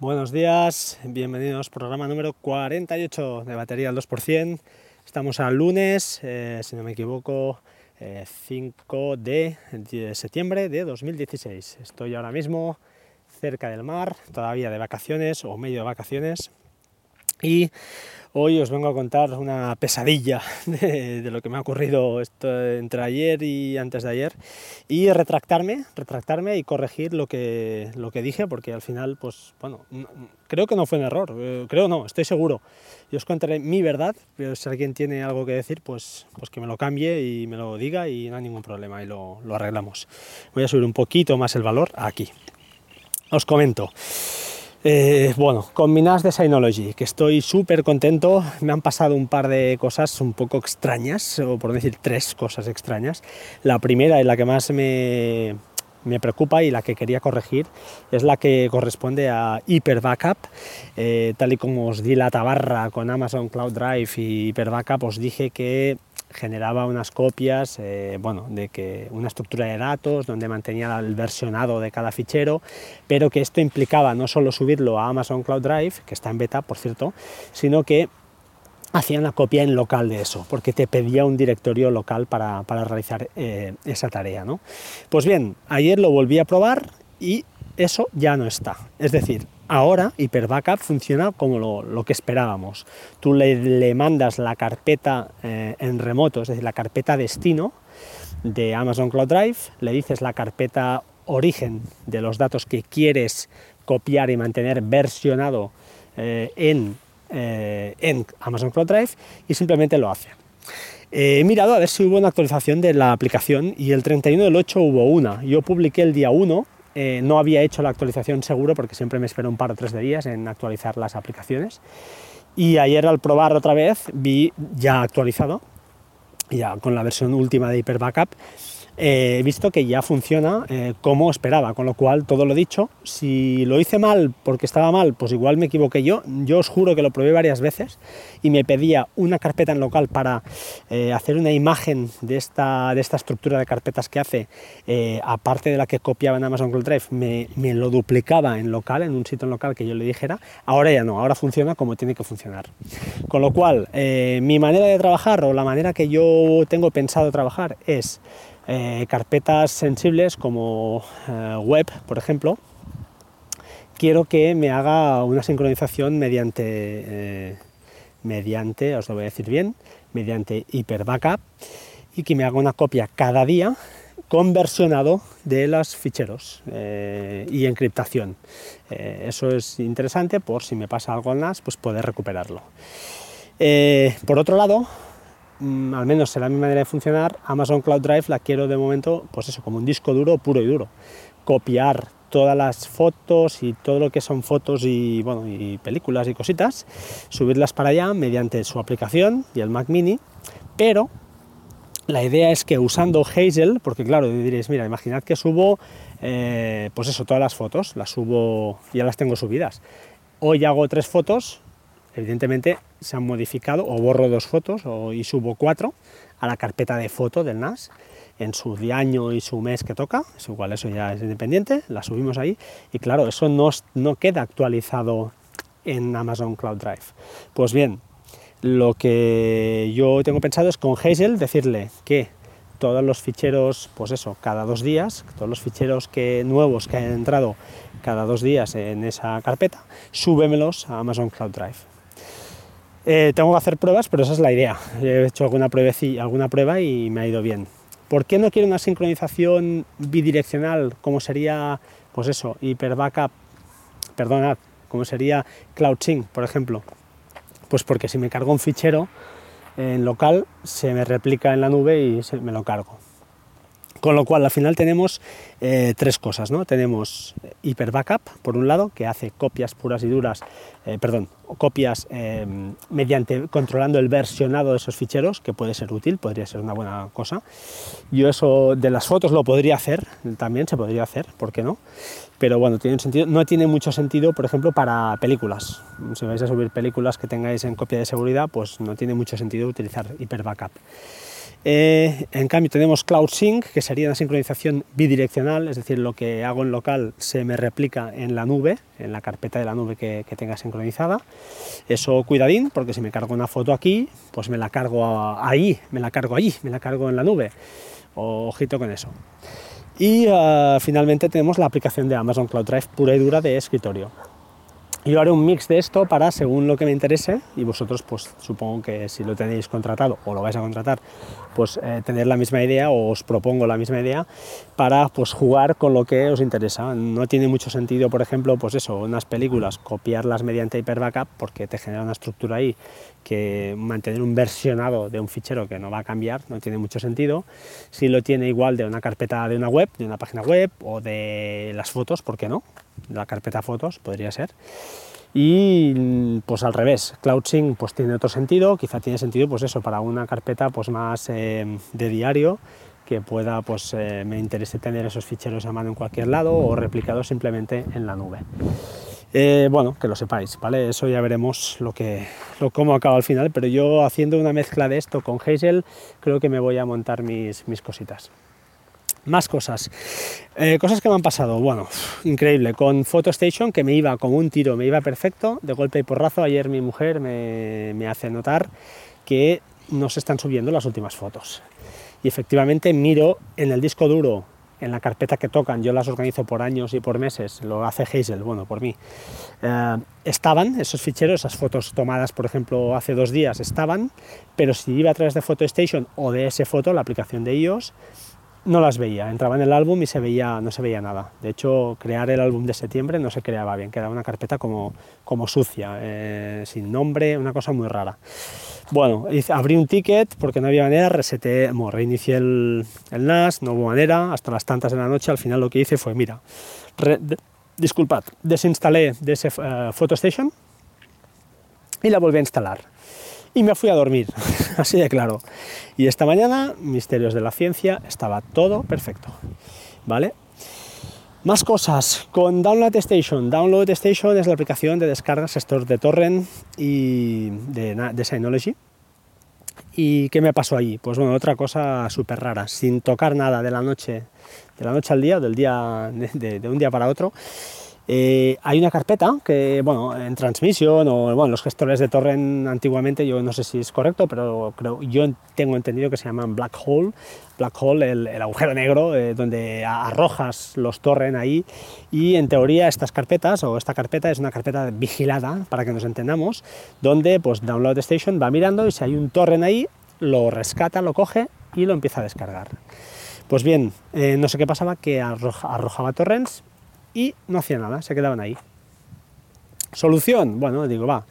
Buenos días, bienvenidos programa número 48 de batería al 2%. Estamos al lunes, eh, si no me equivoco, 5 eh, de septiembre de 2016. Estoy ahora mismo cerca del mar, todavía de vacaciones o medio de vacaciones. Y Hoy os vengo a contar una pesadilla de, lo que me ha ocurrido entre ayer y antes de ayer y retractarme, retractarme y corregir lo que, lo que dije porque al final, pues bueno, creo que no fue un error, eh, creo no, estoy seguro. Yo os contaré mi verdad, pero si alguien tiene algo que decir, pues, pues que me lo cambie y me lo diga y no hay ningún problema y lo, lo arreglamos. Voy a subir un poquito más el valor aquí. Os comento. Eh, bueno, con Minas de Synology, que estoy súper contento, me han pasado un par de cosas un poco extrañas, o por decir tres cosas extrañas. La primera y la que más me, me preocupa y la que quería corregir es la que corresponde a Hyper Backup. Eh, tal y como os di la tabarra con Amazon Cloud Drive y Hyper Backup, os dije que generaba unas copias, eh, bueno, de que una estructura de datos donde mantenía el versionado de cada fichero, pero que esto implicaba no solo subirlo a Amazon Cloud Drive, que está en beta, por cierto, sino que hacía una copia en local de eso, porque te pedía un directorio local para, realizar eh, esa tarea. ¿no? Pues bien, ayer lo volví a probar y eso ya no está. Es decir, ahora Hyper Backup funciona como lo, que esperábamos. Tú le, mandas la carpeta eh, en remoto, es decir, la carpeta destino de Amazon Cloud Drive, le dices la carpeta origen de los datos que quieres copiar y mantener versionado eh, en, eh, en Amazon Cloud Drive y simplemente lo hace. he mirado a ver si hubo una actualización de la aplicación y el 31 del 8 hubo una. Yo publiqué el día 1 eh, no había hecho la actualización seguro porque siempre me espero un par o tres de días en actualizar las aplicaciones. Y ayer al probar otra vez vi ya actualizado, ya con la versión última de Hyper Backup, he visto que ya funciona eh, como esperaba, con lo cual todo lo dicho, si lo hice mal porque estaba mal, pues igual me equivoqué yo, yo os juro que lo probé varias veces y me pedía una carpeta en local para eh, hacer una imagen de esta, de esta estructura de carpetas que hace, eh, aparte de la que copiaba en Amazon Google Drive, me, me, lo duplicaba en local, en un sitio en local que yo le dijera, ahora ya no, ahora funciona como tiene que funcionar. Con lo cual, mi manera de trabajar o la manera que yo tengo pensado trabajar es eh, carpetas sensibles como eh, web, por ejemplo, quiero que me haga una sincronización mediante, eh, mediante, os lo voy a decir bien, mediante Hyper Backup y que me haga una copia cada día conversionado de los ficheros y encriptación. eso es interesante por si me pasa algo en NAS, pues poder recuperarlo. por otro lado, Mm, al menos será mi manera de funcionar, Amazon Cloud Drive la quiero de momento, pues eso, como un disco duro puro y duro. Copiar todas las fotos y todo lo que son fotos y, bueno, y películas y cositas, subirlas para allá mediante su aplicación y el Mac Mini, pero la idea es que usando Hazel, porque claro, diréis, mira, imaginad que subo, eh, pues eso, todas las fotos, las subo, ya las tengo subidas. Hoy hago tres fotos, evidentemente se han modificado o borro dos fotos o, y subo cuatro a la carpeta de foto del NAS en su año y su mes que toca, es igual eso ya es independiente, la subimos ahí y claro, eso no, no queda actualizado en Amazon Cloud Drive. Pues bien, lo que yo tengo pensado es con Hazel decirle que todos los ficheros, pues eso, cada dos días, todos los ficheros que, nuevos que hayan entrado cada dos días en esa carpeta, súbemelos a Amazon Cloud Drive. Eh, tengo que hacer pruebas, pero esa es la idea. He hecho alguna alguna prueba y me ha ido bien. ¿Por qué no quiero una sincronización bidireccional como sería, pues eso, Hyper Backup, perdonad, como sería Cloud Sync, por ejemplo? Pues porque si me cargo un fichero en local, se me replica en la nube y me lo cargo. Con lo cual, al final tenemos eh, tres cosas, ¿no? Tenemos Hyper Backup, por un lado, que hace copias puras y duras, eh, perdón, copias em, mediante controlando el versionado de esos ficheros, que puede ser útil, podría ser una buena cosa. Yo eso de las fotos lo podría hacer, también se podría hacer, ¿por qué no? Pero bueno, tiene sentido, no tiene mucho sentido, por ejemplo, para películas. Si vais a subir películas que tengáis en copia de seguridad, pues no tiene mucho sentido utilizar Hyper Backup. Eh, en cambio tenemos Cloud Sync, que sería una sincronización bidireccional, es decir, lo que hago en local se me replica en la nube, en la carpeta de la nube que, tenga sincronizada. Eso cuidadín, porque si me cargo una foto aquí, pues me la cargo ahí, me la cargo allí, me la cargo en la nube. Ojito con eso. Y ah, finalmente tenemos la aplicación de Amazon Cloud Drive pura y dura de escritorio. Yo haré un mix de esto para según lo que me interese y vosotros pues supongo que si lo tenéis contratado o lo vais a contratar pues eh, tener la misma idea o os propongo la misma idea para pues jugar con lo que os interesa. No tiene mucho sentido por ejemplo pues eso, unas películas copiarlas mediante hyper backup porque te genera una estructura ahí que mantener un versionado de un fichero que no va a cambiar no tiene mucho sentido. Si lo tiene igual de una carpeta de una web, de una página web o de las fotos, ¿por qué no? La carpeta fotos, podría ser. Y pues al revés, CloudSync pues tiene otro sentido, quizá tiene sentido pues eso, para una carpeta pues más eh, de diario, que pueda pues eh, me interese tener esos ficheros a mano en cualquier lado o replicados simplemente en la nube. Eh, bueno, que lo sepáis, ¿vale? Eso ya veremos lo que, lo, cómo acaba al final, pero yo haciendo una mezcla de esto con Hazel, creo que me voy a montar mis, mis cositas. Más cosas. Eh, cosas que me han pasado. Bueno, increíble. Con PhotoStation, que me iba como un tiro, me iba perfecto, de golpe y porrazo. Ayer mi mujer me, hace notar que no se están subiendo las últimas fotos. Y efectivamente miro en el disco duro, en la carpeta que tocan, yo las organizo por años y por meses, lo hace Hazel, bueno, por mí. Eh, estaban esos ficheros, esas fotos tomadas, por ejemplo, hace dos días, estaban, pero si iba a través de PhotoStation o de ese foto, la aplicación de iOS, no las veía, entraba en el álbum y se veía, no se veía nada. De hecho, crear el álbum de septiembre no se creaba bien, quedaba una carpeta como, como sucia, eh, sin nombre, una cosa muy rara. Bueno, abrí un ticket porque no había manera, reseté, bueno, reinicié el, el, NAS, no hubo manera, hasta las tantas de la noche, al final lo que hice fue, mira, disculpad, desinstalé de ese uh, PhotoStation y la volví a instalar y me fui a dormir, así de claro. Y esta mañana, misterios de la ciencia, estaba todo perfecto, ¿vale? Más cosas con Download Station. Download Station es la aplicación de descargas de torrent y de, de Synology. ¿Y qué me pasó allí? Pues bueno, otra cosa súper rara, sin tocar nada de la noche, de la noche al día, del día de un día para otro, eh, hay una carpeta que, bueno, en transmisión o bueno, los gestores de torrent antiguamente, yo no sé si es correcto, pero creo, yo tengo entendido que se llaman black hole, black hole, el, agujero negro, eh, donde arrojas los torrent ahí y en teoría estas carpetas o esta carpeta es una carpeta vigilada, para que nos entendamos, donde pues Download Station va mirando y si hay un torrent ahí, lo rescata, lo coge y lo empieza a descargar. Pues bien, eh, no sé qué pasaba, que arrojaba torrents, y no hacía nada, se quedaban ahí. Solución, bueno, digo, va,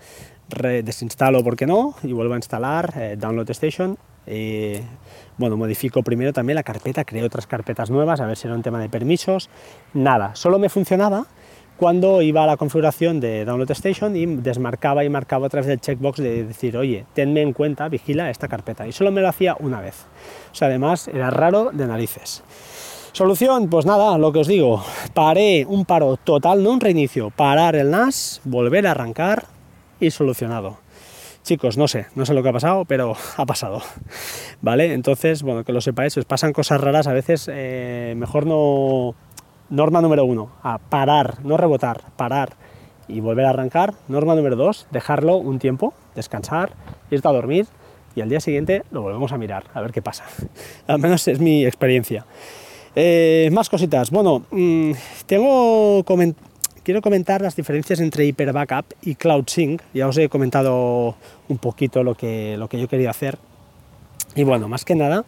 desinstalo porque no y vuelvo a instalar eh, Download Station. Eh, bueno, modifico primero también la carpeta, creo otras carpetas nuevas, a ver si era un tema de permisos. Nada, solo me funcionaba cuando iba a la configuración de Download Station y desmarcaba y marcaba a través del checkbox de decir, oye, tenme en cuenta, vigila esta carpeta. Y solo me lo hacía una vez. O sea, además era raro de narices. Solución, pues nada, lo que os digo, paré un paro total, no un reinicio, parar el NAS, volver a arrancar y solucionado. Chicos, no sé, no sé lo que ha pasado, pero ha pasado. ¿Vale? Entonces, bueno, que lo sepáis, os pasan cosas raras a veces, eh, mejor no... Norma número uno, a parar, no rebotar, parar y volver a arrancar. Norma número dos, dejarlo un tiempo, descansar, irte a dormir y al día siguiente lo volvemos a mirar, a ver qué pasa. Al menos es mi experiencia. Eh, más cositas. Bueno, mm, tengo quiero comentar las diferencias entre Hyper Backup y Cloud Sync. Ya os he comentado un poquito lo que, lo que yo quería hacer. Y bueno, más que nada,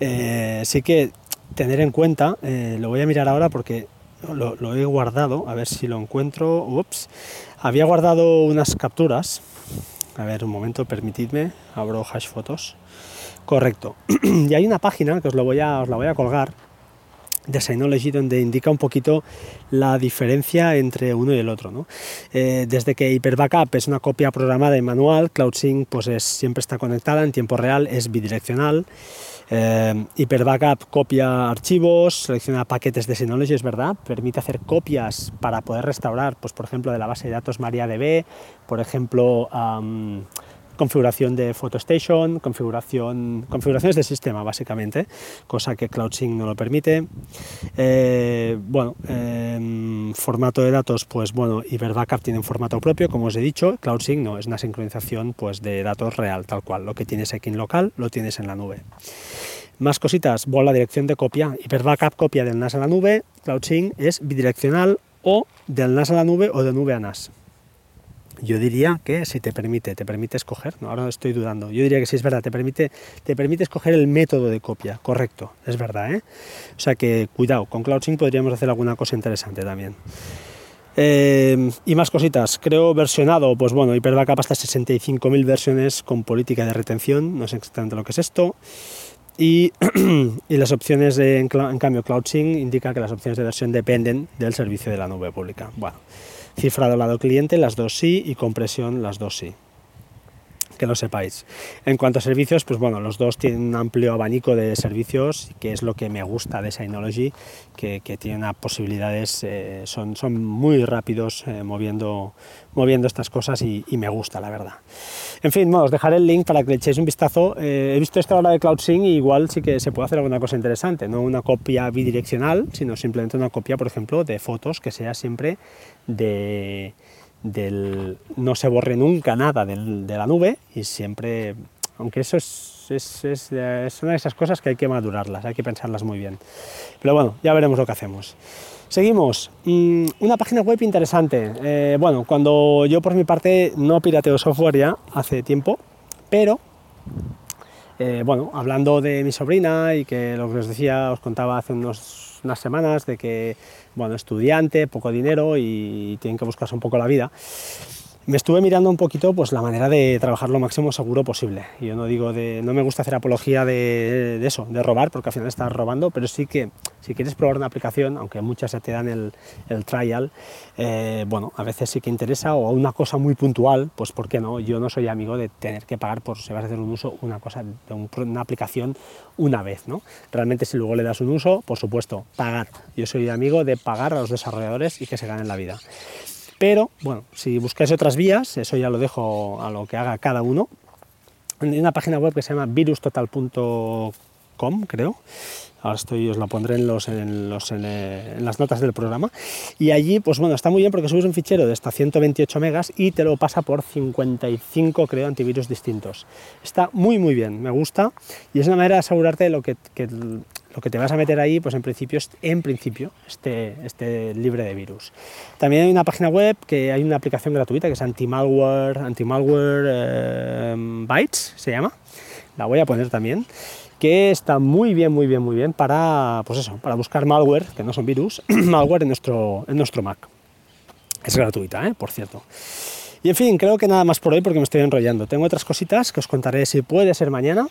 eh, sí que tener en cuenta, eh, lo voy a mirar ahora porque lo, lo, he guardado, a ver si lo encuentro. Ups, había guardado unas capturas. A ver, un momento, permitidme, abro hash fotos. Correcto. y hay una página que os, lo voy a, os la voy a colgar de Synology donde indica un poquito la diferencia entre uno y el otro. ¿no? Eh, desde que Hyper Backup es una copia programada y manual, CloudSync pues es, siempre está conectada en tiempo real, es bidireccional. Eh, Hyper Backup copia archivos, selecciona paquetes de Synology, es verdad, permite hacer copias para poder restaurar, pues por ejemplo, de la base de datos MariaDB, por ejemplo, configuración de PhotoStation, configuración, configuraciones de sistema básicamente, cosa que CloudSync no lo permite. Eh, bueno, em, formato de datos, pues bueno, Backup tiene un formato propio, como os he dicho, CloudSync no, es una sincronización pues de datos real, tal cual, lo que tienes aquí en local lo tienes en la nube. Más cositas, bueno, la dirección de copia, Backup copia del NAS a la nube, CloudSync es bidireccional o del NAS a la nube o de nube a NAS. Yo diría que si te permite, te permite escoger, no, ahora estoy dudando, yo diría que sí es verdad, te permite, te permite escoger el método de copia, correcto, es verdad, ¿eh? O sea que cuidado, con CloudSync podríamos hacer alguna cosa interesante también. Eh, y más cositas, creo versionado, pues bueno, Hyperbackup hasta 65.000 versiones con política de retención, no sé exactamente lo que es esto. Y, y las opciones, de, en, en cambio, CloudSync indica que las opciones de versión dependen del servicio de la nube pública. Bueno, Cifrado lado cliente, las dos sí, y compresión, las dos sí que lo sepáis. En cuanto a servicios, pues bueno, los dos tienen un amplio abanico de servicios, que es lo que me gusta de Synology, que, que tienen posibilidades, eh, son, muy rápidos eh, moviendo, moviendo estas cosas y, me gusta, la verdad. En fin, os dejaré el link para que le echéis un vistazo. Eh, he visto esta hora de CloudSync y igual sí que se puede hacer alguna cosa interesante, no una copia bidireccional, sino simplemente una copia, por ejemplo, de fotos que sea siempre de del no se borre nunca nada de la nube y siempre, aunque eso es, es, es, una de esas cosas que hay que madurarlas, hay que pensarlas muy bien. Pero bueno, ya veremos lo que hacemos. Seguimos. Mm, una página web interesante. Eh, bueno, cuando yo por mi parte no pirateo software ya hace tiempo, pero eh, bueno, hablando de mi sobrina y que lo que os decía, os contaba hace unas semanas de que bueno, estudiante, poco dinero y tienen que buscarse un poco la vida me estuve mirando un poquito pues la manera de trabajar lo máximo seguro posible. Yo no digo de, no me gusta hacer apología de, eso, de robar, porque al final estás robando, pero sí que si quieres probar una aplicación, aunque muchas ya te dan el, el trial, eh, bueno, a veces sí que interesa o una cosa muy puntual, pues ¿por qué no? Yo no soy amigo de tener que pagar por si vas a hacer un uso una cosa de una aplicación una vez, ¿no? Realmente si luego le das un uso, por supuesto, pagar. Yo soy amigo de pagar a los desarrolladores y que se ganen la vida. Pero, bueno, si buscáis otras vías, eso ya lo dejo a lo que haga cada uno. Hay una página web que se llama virustotal.com, creo, ahora estoy, os la pondré en, los, eh, en, las notas del programa, y allí, pues bueno, está muy bien porque subes un fichero de hasta 128 megas y te lo pasa por 55, creo, antivirus distintos. Está muy, muy bien, me gusta, y es una manera de asegurarte de lo que lo que te vas a meter ahí, pues en principio, en principio esté, esté libre de virus. También hay una página web que hay una aplicación gratuita que es anti-malware, anti-malware eh, bytes, se llama. La voy a poner también que está muy bien, muy bien, muy bien para, pues eso, para buscar malware, que no son virus, malware en nuestro, en nuestro Mac. Es gratuita, ¿eh? por cierto. Y en fin, creo que nada más por hoy porque me estoy enrollando. Tengo otras cositas que os contaré si puede ser mañana.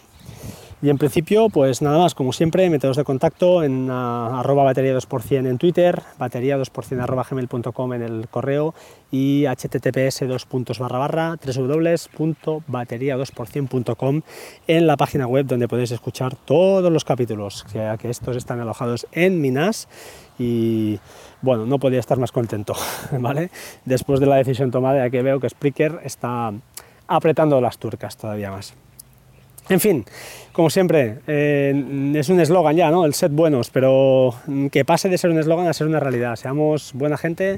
Y en principio, pues nada más, como siempre, métodos de contacto en uh, arroba batería 2% en Twitter, batería 2% arroba gmail.com en el correo y https dos puntos barra barra www.batería2%.com en la página web donde podéis escuchar todos los capítulos, ya que estos están alojados en Minas y bueno, no podía estar más contento, ¿vale? Después de la decisión tomada, ya que veo que Spreaker está apretando las turcas todavía más. En fin, como siempre, eh, es un eslogan ya, ¿no? El set buenos, pero que pase de ser un eslogan a ser una realidad. Seamos buena gente,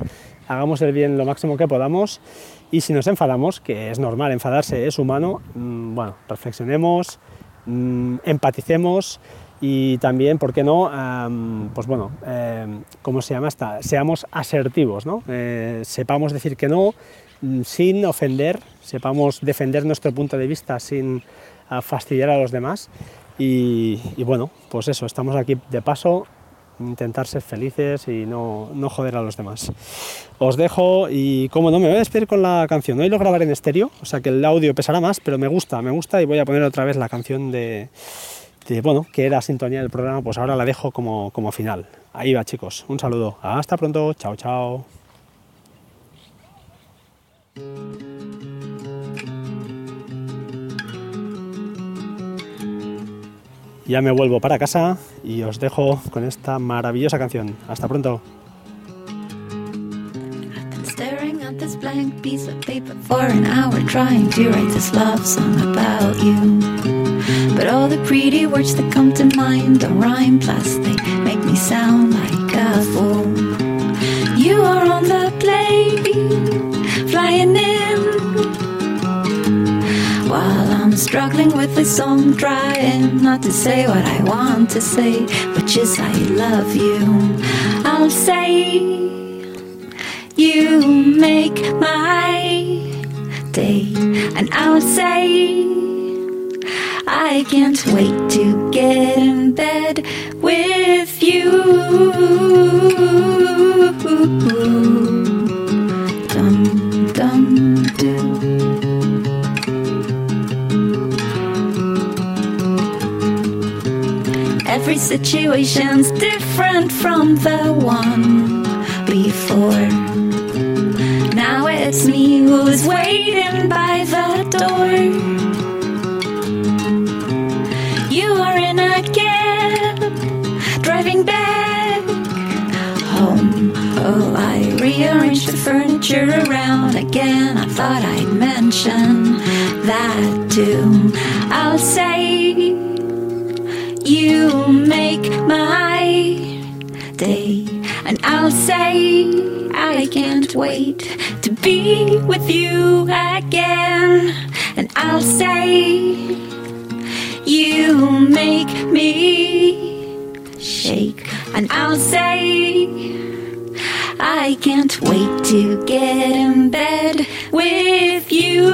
hagamos el bien lo máximo que podamos y si nos enfadamos, que es normal, enfadarse es humano, mm, bueno, reflexionemos, mm, empaticemos y también, ¿por qué no? pues bueno, ¿cómo se llama? esta? seamos asertivos, ¿no? Eh, sepamos decir que no mm, sin ofender, sepamos defender nuestro punto de vista sin a fastidiar a los demás. Y, bueno, pues eso, estamos aquí de paso, intentar ser felices y no, no, joder a los demás. Os dejo y como no, me voy a despedir con la canción. Hoy lo grabaré en estéreo, o sea que el audio pesará más, pero me gusta, me gusta y voy a poner otra vez la canción de, de bueno, que era sintonía del programa, pues ahora la dejo como, como final. Ahí va chicos, un saludo, hasta pronto, chao chao. Ya me vuelvo para casa y os dejo con esta maravillosa canción. Hasta pronto. Struggling with this song, trying not to say what I want to say, which is I love you. I'll say. You make my day, and I'll say, I can't wait to get situation's different from the one before. Now it's me who's waiting by the door. You are in a cab, driving back home. Oh, I rearranged the furniture around again. I thought I'd mention that too. I'll say, You make my day, and I'll say, I can't wait to be with you again. And I'll say, You make me shake. And I'll say, I can't wait to get in bed with you.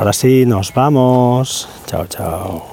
Ahora sí, nos vamos. Chao, chao.